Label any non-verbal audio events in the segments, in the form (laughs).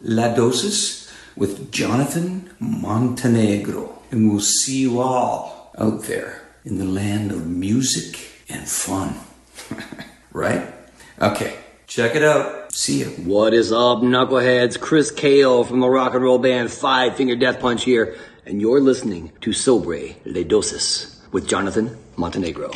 La Dosis with Jonathan Montenegro. And we'll see you all out there in the land of music and fun. (laughs) right? Okay, check it out. See ya. What is up, knuckleheads? Chris Kale from the rock and roll band Five Finger Death Punch here, and you're listening to Sobre Le Dosis with Jonathan Montenegro.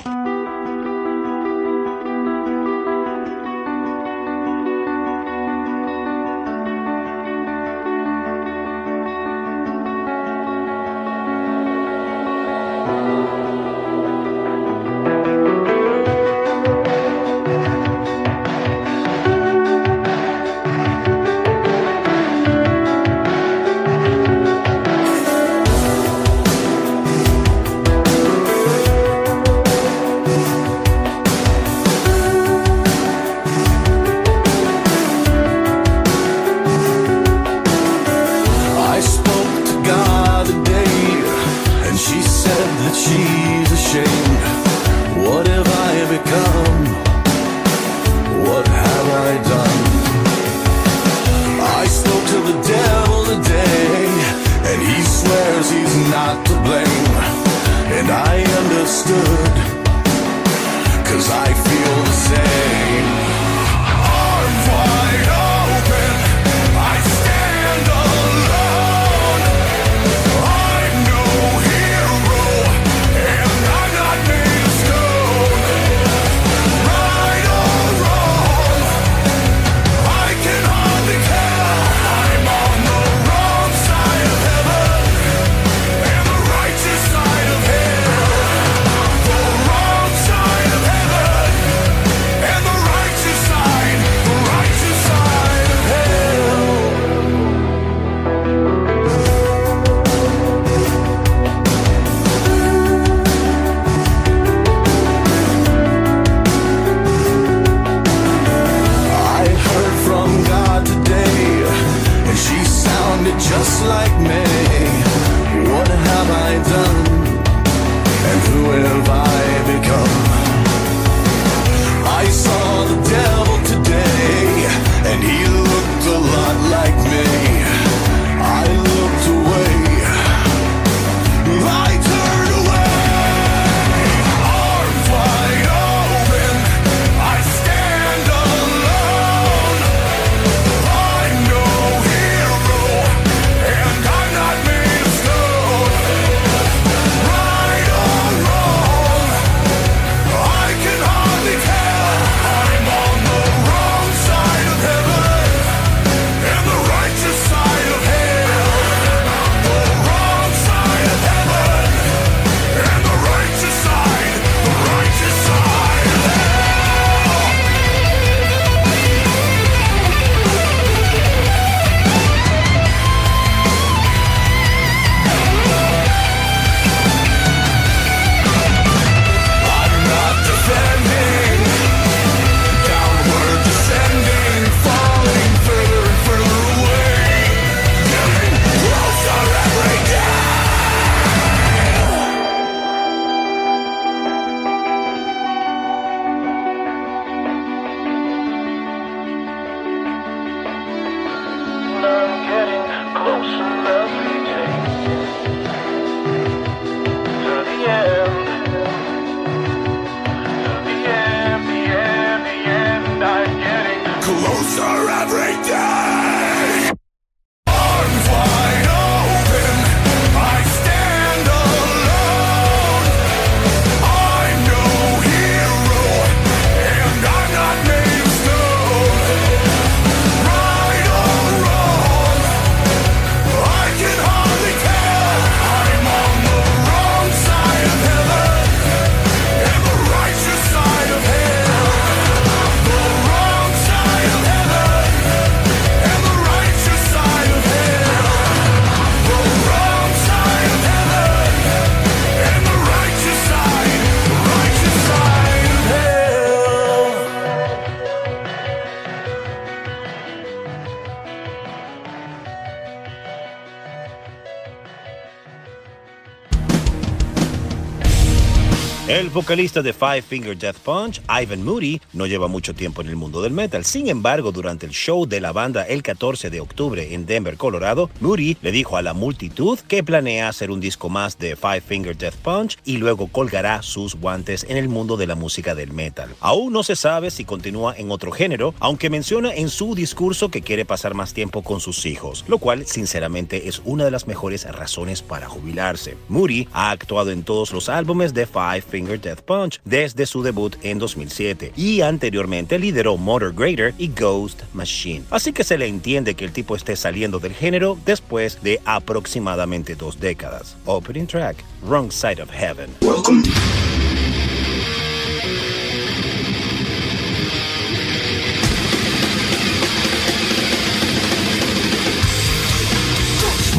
El vocalista de Five Finger Death Punch, Ivan Moody, no lleva mucho tiempo en el mundo del metal. Sin embargo, durante el show de la banda el 14 de octubre en Denver, Colorado, Moody le dijo a la multitud que planea hacer un disco más de Five Finger Death Punch y luego colgará sus guantes en el mundo de la música del metal. Aún no se sabe si continúa en otro género, aunque menciona en su discurso que quiere pasar más tiempo con sus hijos, lo cual sinceramente es una de las mejores razones para jubilarse. Moody ha actuado en todos los álbumes de Five Finger Death Punch desde su debut en 2007 y anteriormente lideró Motor Grader y Ghost Machine. Así que se le entiende que el tipo esté saliendo del género después de aproximadamente dos décadas. Opening track, Wrong Side of Heaven.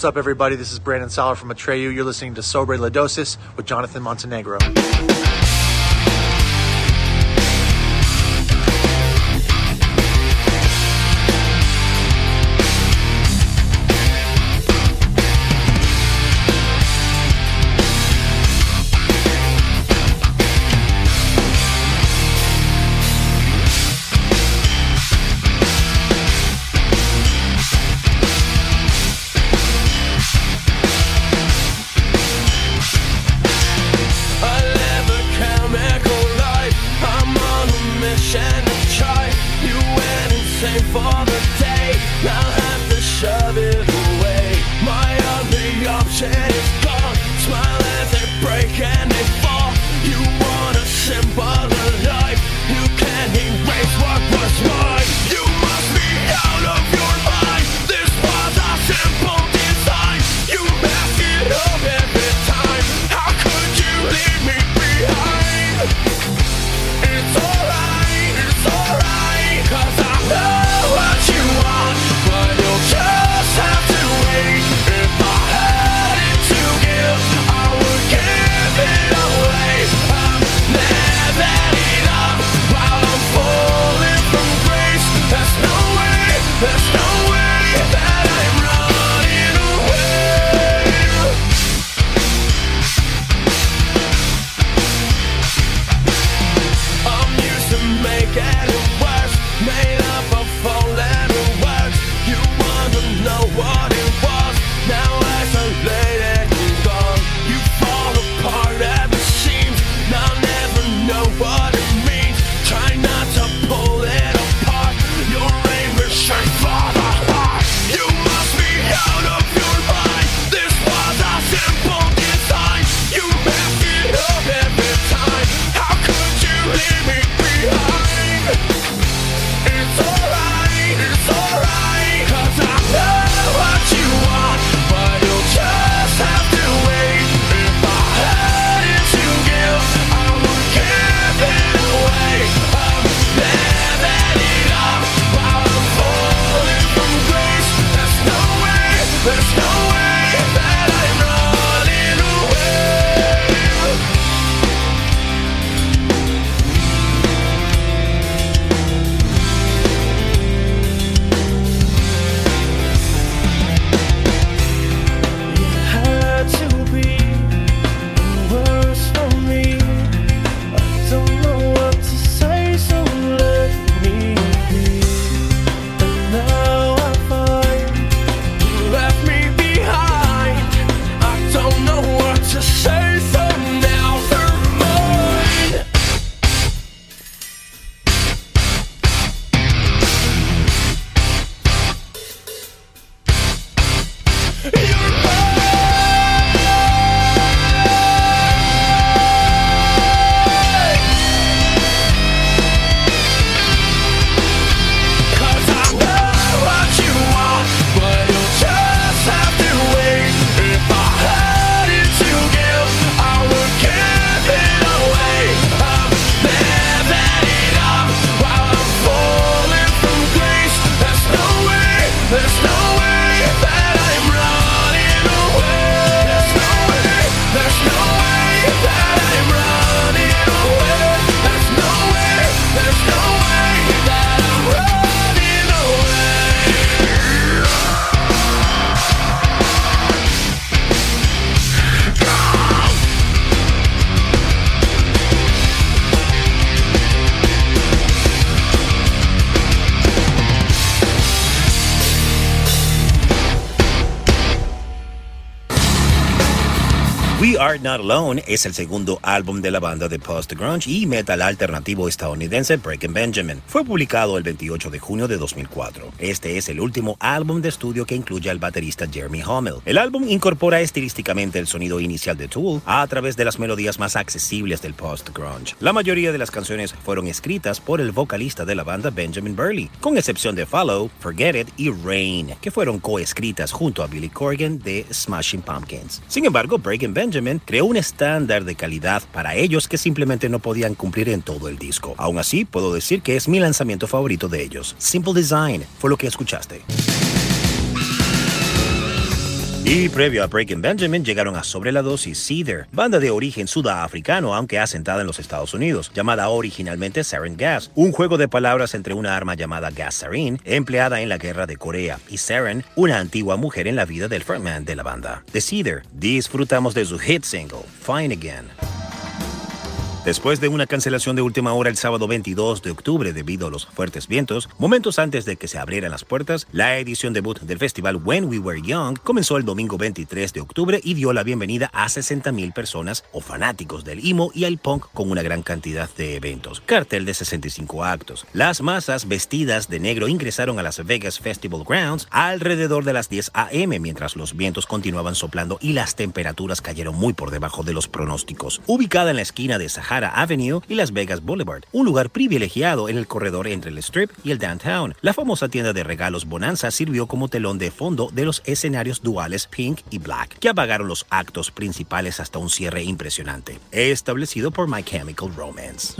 What's up, everybody? This is Brandon Soller from Atreyu. You're listening to Sobre Lidosis with Jonathan Montenegro. Es el segundo álbum de la banda de post-grunge y metal alternativo estadounidense Breaking Benjamin. Fue publicado el 28 de junio de 2004. Este es el último álbum de estudio que incluye al baterista Jeremy Hummel. El álbum incorpora estilísticamente el sonido inicial de Tool a través de las melodías más accesibles del post-grunge. La mayoría de las canciones fueron escritas por el vocalista de la banda Benjamin Burley, con excepción de Follow, Forget It y Rain, que fueron coescritas junto a Billy Corgan de Smashing Pumpkins. Sin embargo, Breaking Benjamin creó un stand estándar de calidad para ellos que simplemente no podían cumplir en todo el disco. Aún así, puedo decir que es mi lanzamiento favorito de ellos. Simple Design fue lo que escuchaste. Y previo a Breaking Benjamin llegaron a Sobre la Dosis Cedar, banda de origen sudafricano aunque asentada en los Estados Unidos, llamada originalmente Sarin Gas, un juego de palabras entre una arma llamada gas sarin empleada en la guerra de Corea y Sarin, una antigua mujer en la vida del frontman de la banda. De Cedar, disfrutamos de su hit single, Fine Again. Después de una cancelación de última hora el sábado 22 de octubre debido a los fuertes vientos, momentos antes de que se abrieran las puertas, la edición debut del festival When We Were Young comenzó el domingo 23 de octubre y dio la bienvenida a 60.000 personas o fanáticos del emo y el punk con una gran cantidad de eventos. Cartel de 65 actos. Las masas vestidas de negro ingresaron a Las Vegas Festival Grounds alrededor de las 10 a.m. mientras los vientos continuaban soplando y las temperaturas cayeron muy por debajo de los pronósticos. Ubicada en la esquina de Sahara Avenue y Las Vegas Boulevard, un lugar privilegiado en el corredor entre el Strip y el Downtown. La famosa tienda de regalos Bonanza sirvió como telón de fondo de los escenarios duales Pink y Black, que apagaron los actos principales hasta un cierre impresionante, establecido por My Chemical Romance.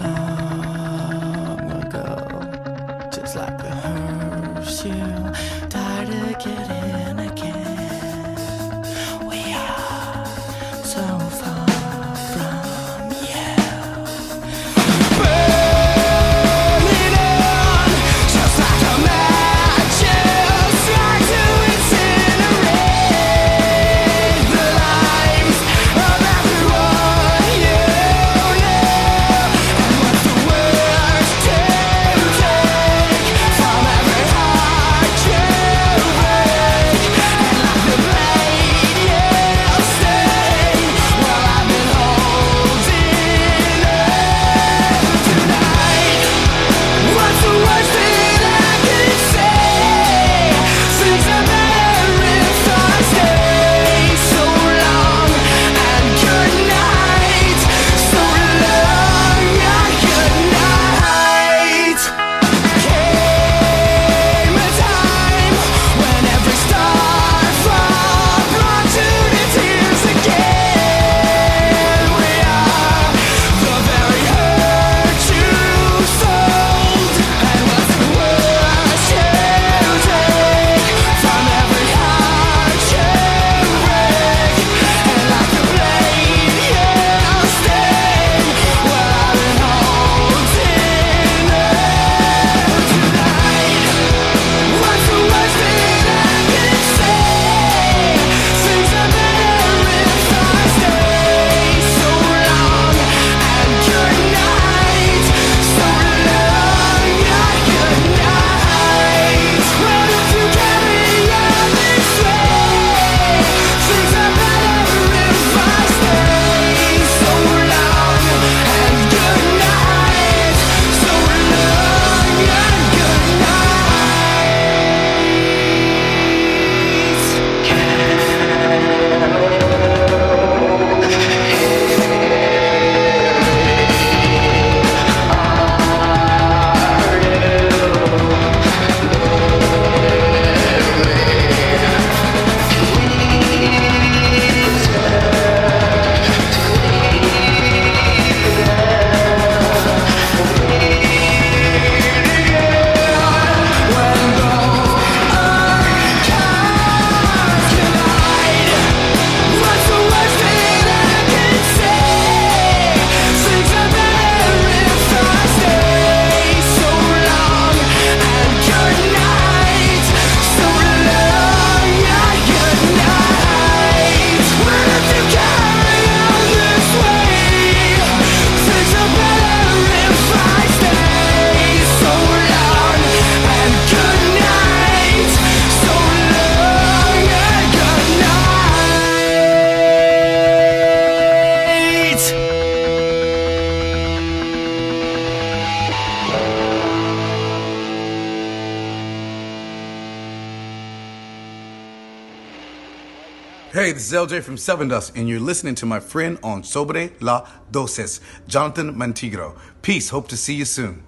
LJ from Seven Dust, and you're listening to my friend on Sobre La Dosis, Jonathan Mantigro. Peace. Hope to see you soon.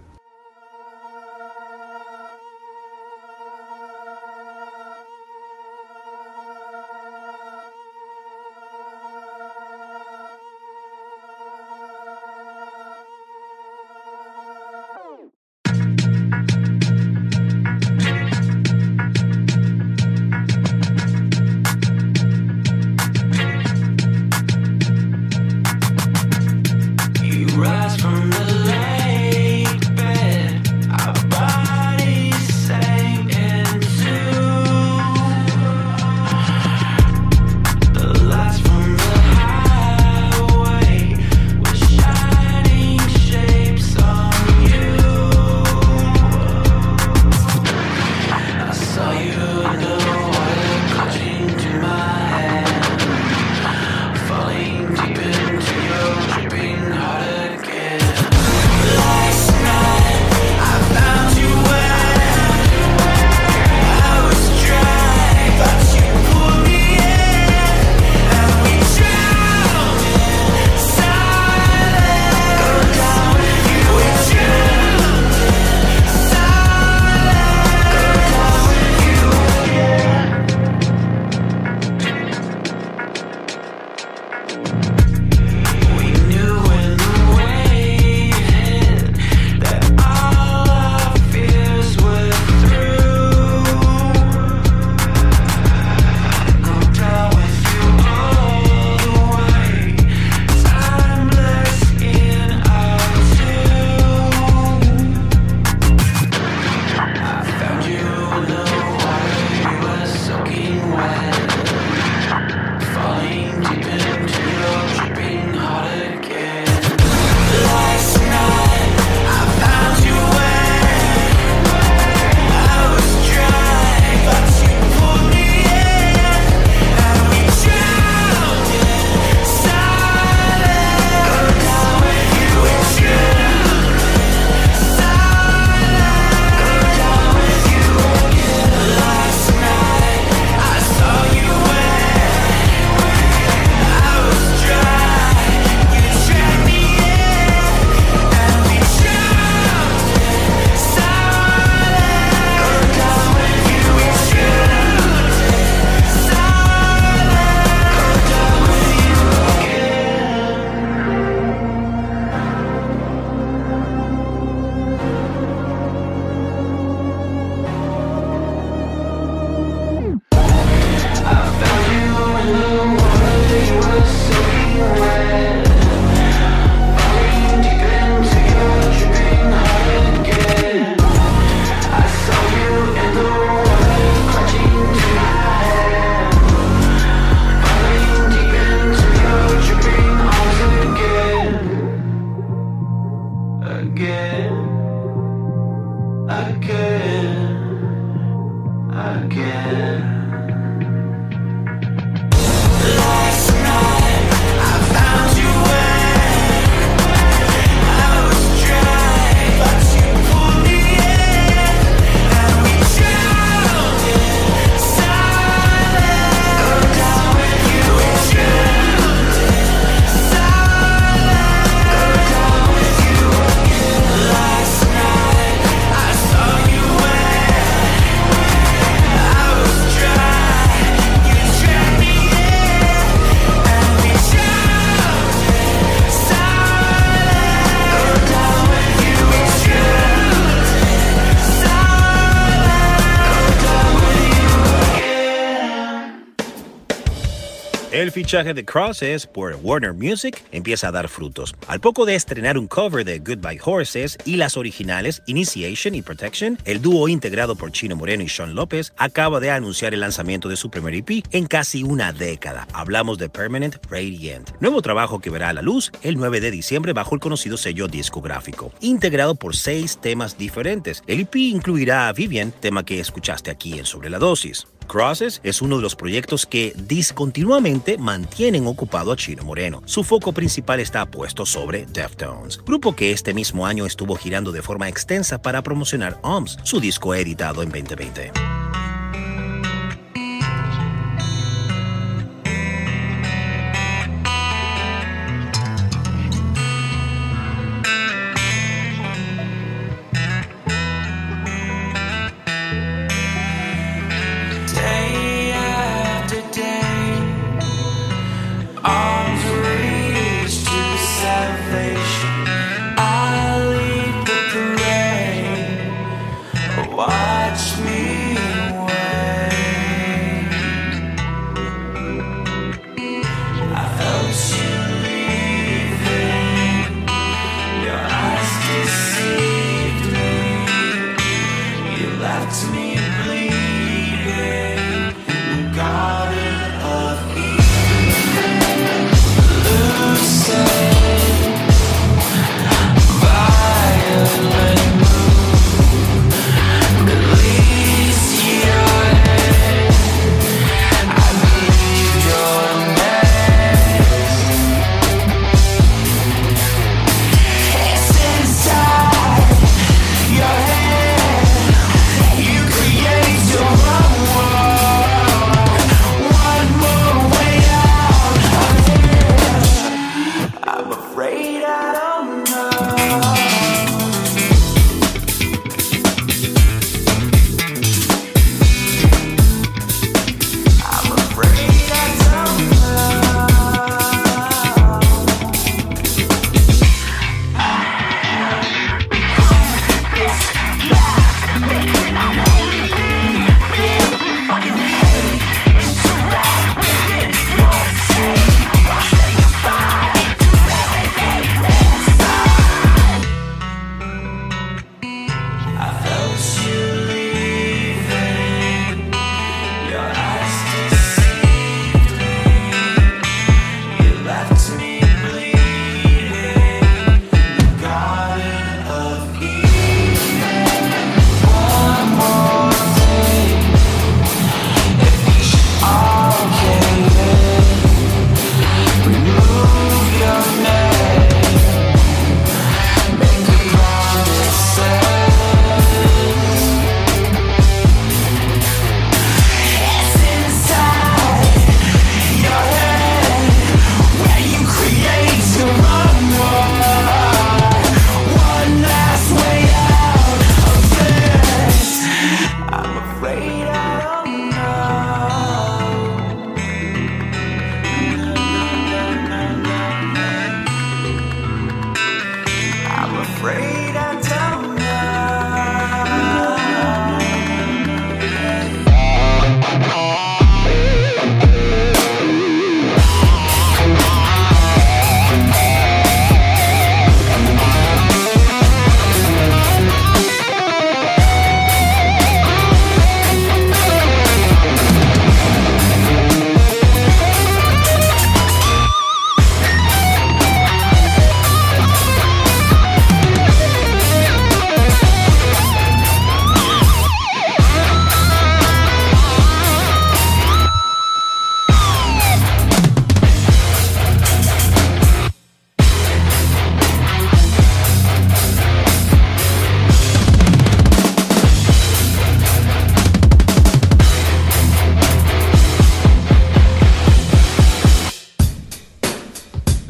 Fichaje de Crosses por Warner Music empieza a dar frutos. Al poco de estrenar un cover de Goodbye Horses y las originales Initiation y Protection, el dúo integrado por Chino Moreno y Sean López acaba de anunciar el lanzamiento de su primer EP en casi una década. Hablamos de Permanent Radiant, nuevo trabajo que verá a la luz el 9 de diciembre bajo el conocido sello discográfico, integrado por seis temas diferentes. El EP incluirá a Vivian, tema que escuchaste aquí en Sobre la Dosis. Crosses es uno de los proyectos que discontinuamente mantienen ocupado a Chino Moreno. Su foco principal está puesto sobre Deftones, grupo que este mismo año estuvo girando de forma extensa para promocionar OMS, su disco editado en 2020.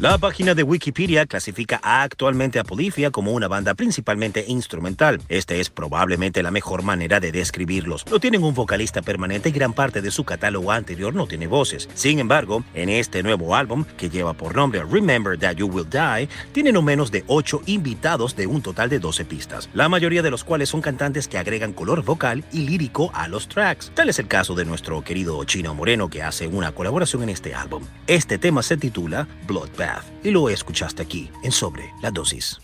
La página de Wikipedia clasifica actualmente a Polifia como una banda principalmente instrumental. Esta es probablemente la mejor manera de describirlos. No tienen un vocalista permanente y gran parte de su catálogo anterior no tiene voces. Sin embargo, en este nuevo álbum, que lleva por nombre Remember That You Will Die, tienen no menos de 8 invitados de un total de 12 pistas, la mayoría de los cuales son cantantes que agregan color vocal y lírico a los tracks. Tal es el caso de nuestro querido Chino Moreno que hace una colaboración en este álbum. Este tema se titula Bloodbath. Y lo escuchaste aquí en Sobre la Dosis.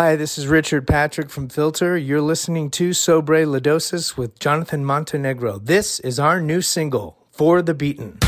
Hi, this is Richard Patrick from Filter. You're listening to Sobre with Jonathan Montenegro. This is our new single, For the Beaten.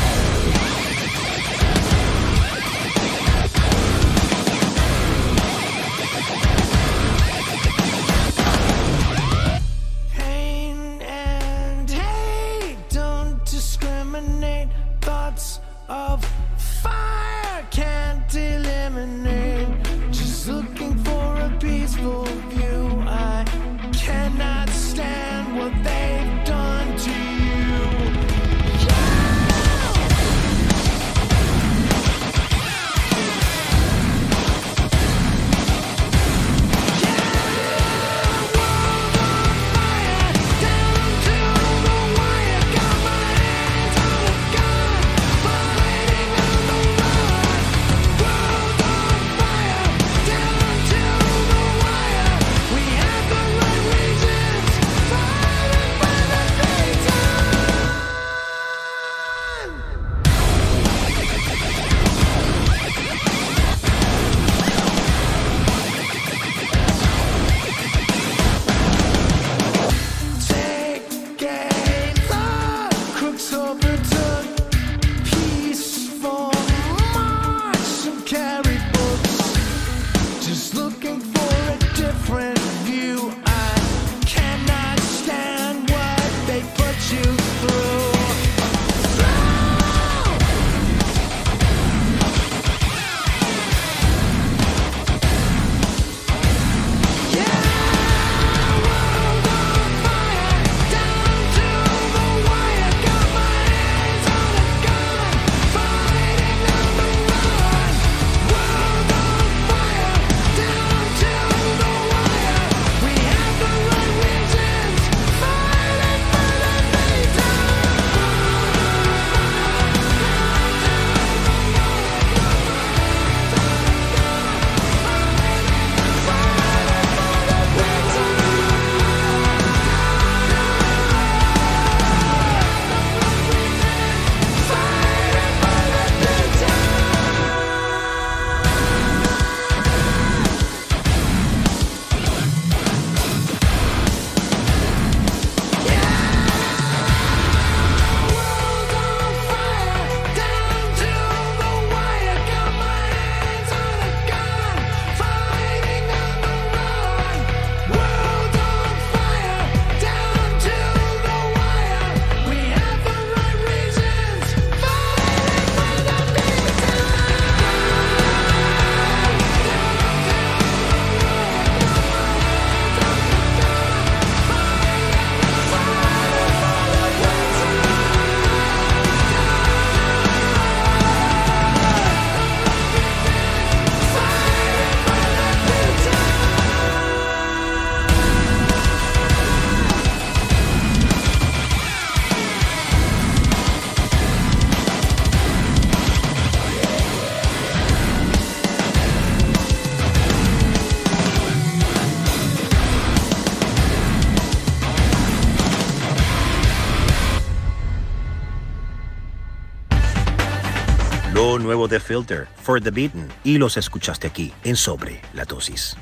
De Filter, For the Beaten, y los escuchaste aquí en Sobre la Dosis.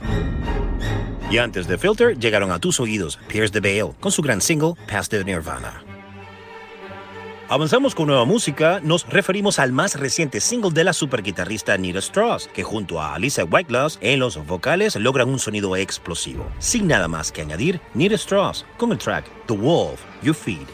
Y antes de Filter llegaron a tus oídos Pierce the Veil con su gran single Past the Nirvana. Avanzamos con nueva música, nos referimos al más reciente single de la superguitarrista Nita Strauss, que junto a Alicia Whiteglass en los vocales logran un sonido explosivo. Sin nada más que añadir, Nita Strauss con el track The Wolf You Feed.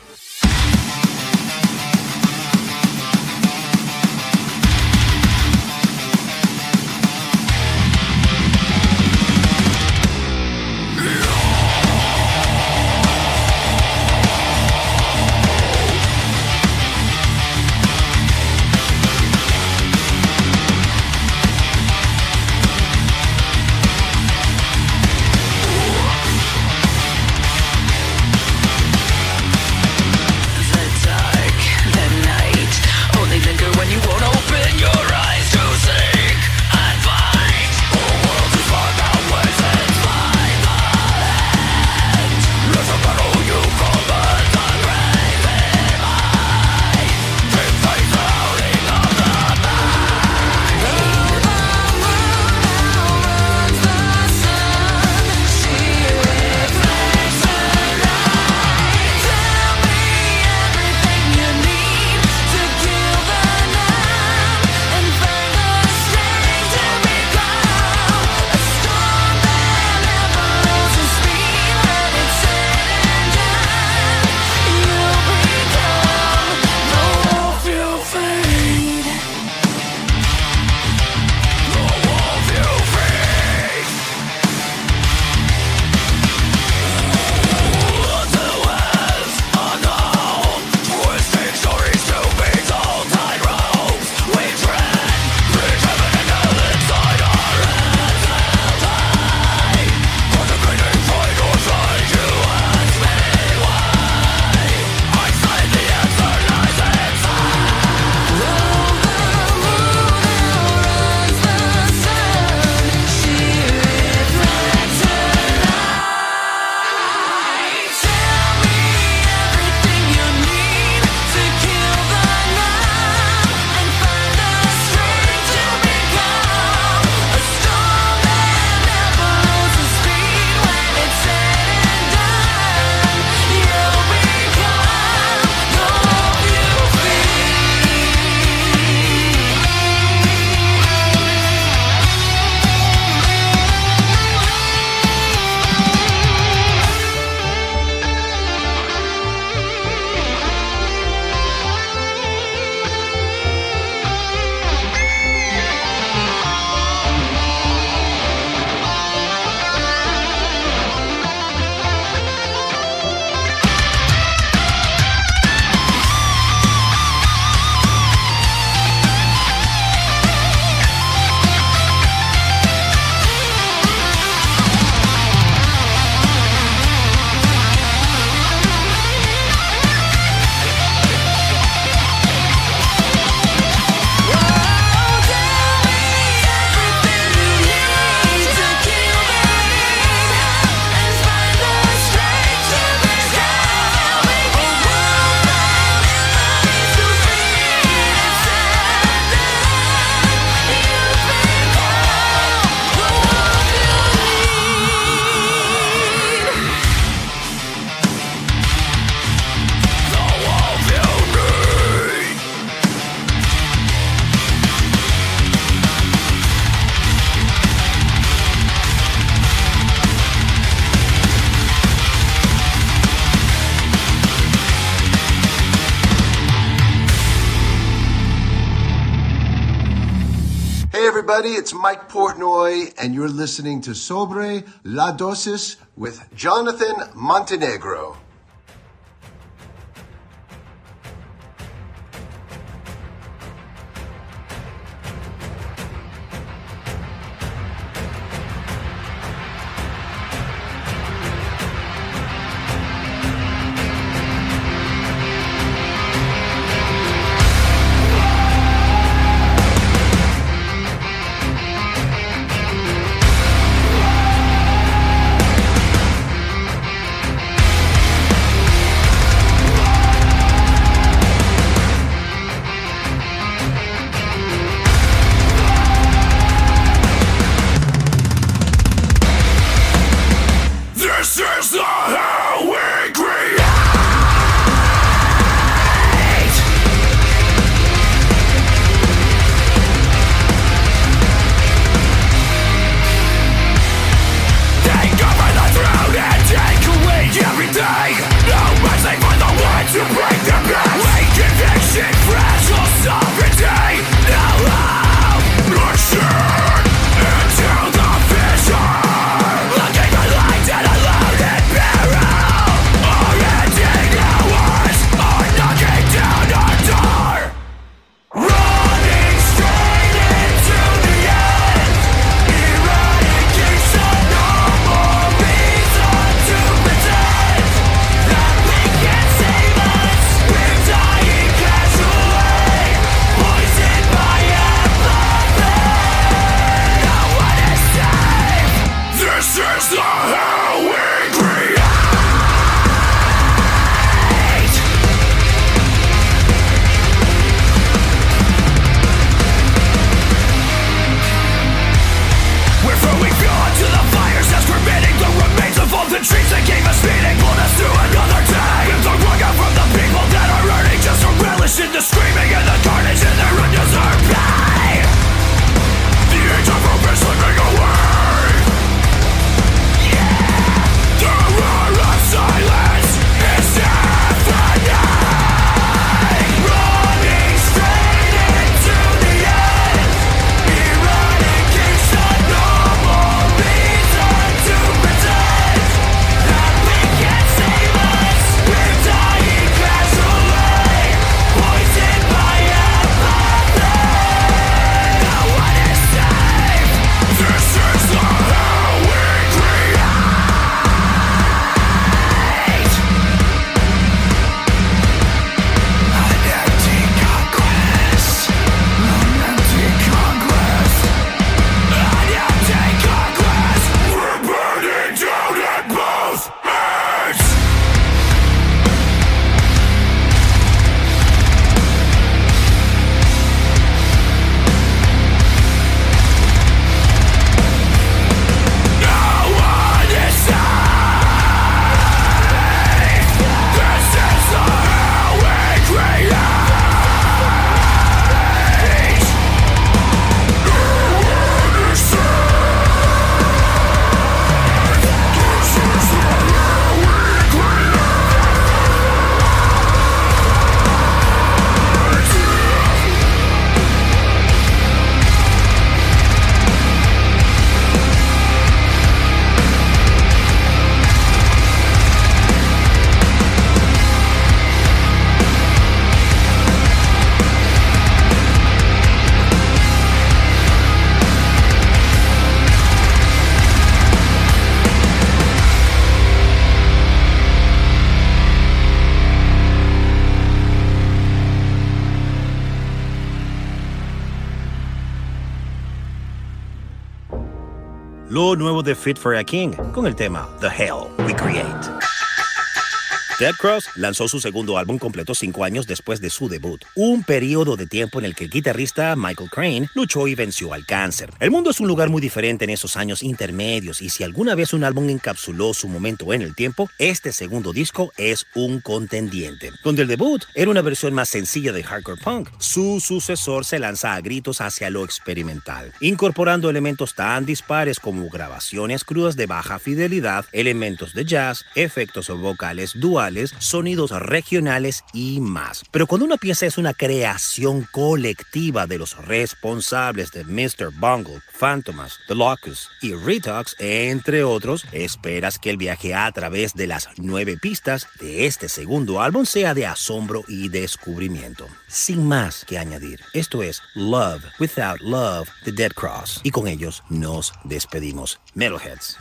Everybody, it's Mike Portnoy, and you're listening to Sobre La Dosis with Jonathan Montenegro. De Fit for a King, con el tema The Hell We Create. Dead Cross lanzó su segundo álbum completo cinco años después de su debut, un periodo de tiempo en el que el guitarrista Michael Crane luchó y venció al cáncer. El mundo es un lugar muy diferente en esos años intermedios y si alguna vez un álbum encapsuló su momento en el tiempo, este segundo disco es un contendiente. Donde el debut era una versión más sencilla de hardcore punk, su sucesor se lanza a gritos hacia lo experimental, incorporando elementos tan dispares como grabaciones crudas de baja fidelidad, elementos de jazz, efectos vocales duales, sonidos regionales y más. Pero cuando una pieza es una creación colectiva de los responsables de Mr. Bungle, Phantomas, The Locust y Retox, entre otros, esperas que el viaje a través de las nueve pistas de este segundo álbum sea de asombro y descubrimiento. Sin más que añadir, esto es Love Without Love, The Dead Cross. Y con ellos nos despedimos. Metalheads.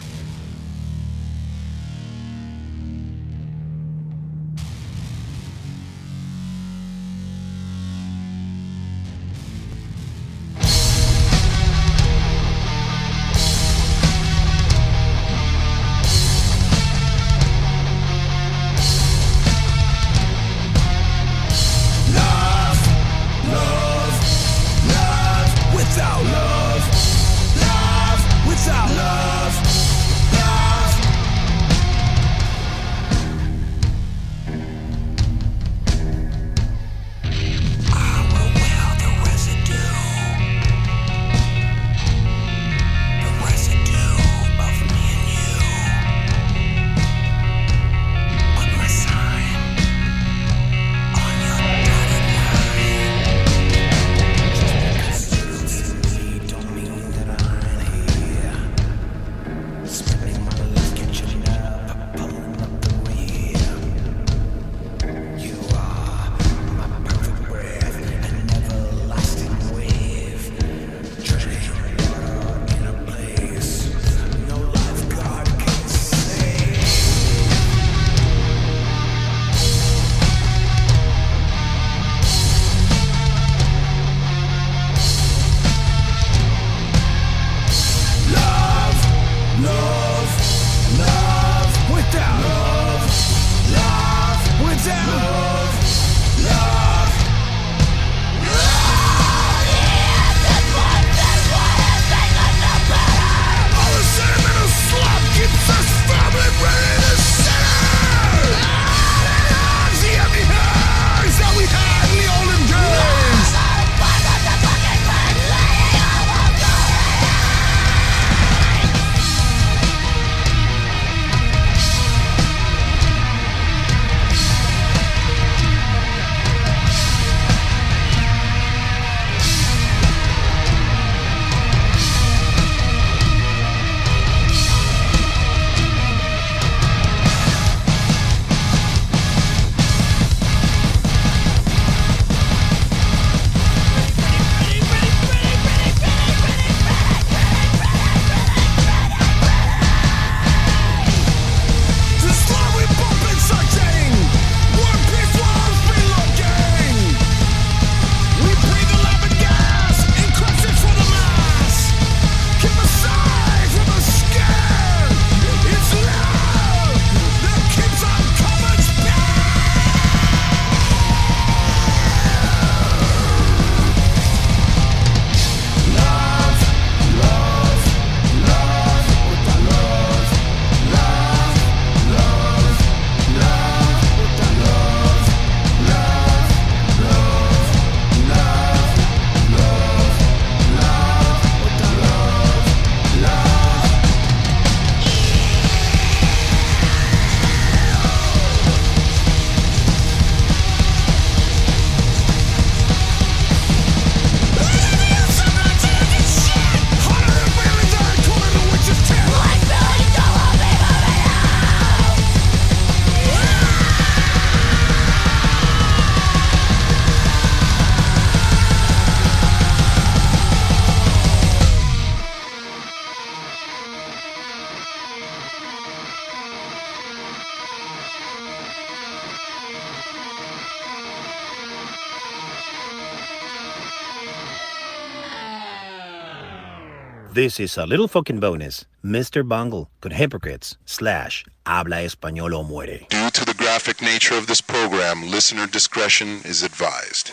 This is a little fucking bonus. Mr. Bungle con Hypocrites slash Habla Español o Muere. Due to the graphic nature of this program, listener discretion is advised.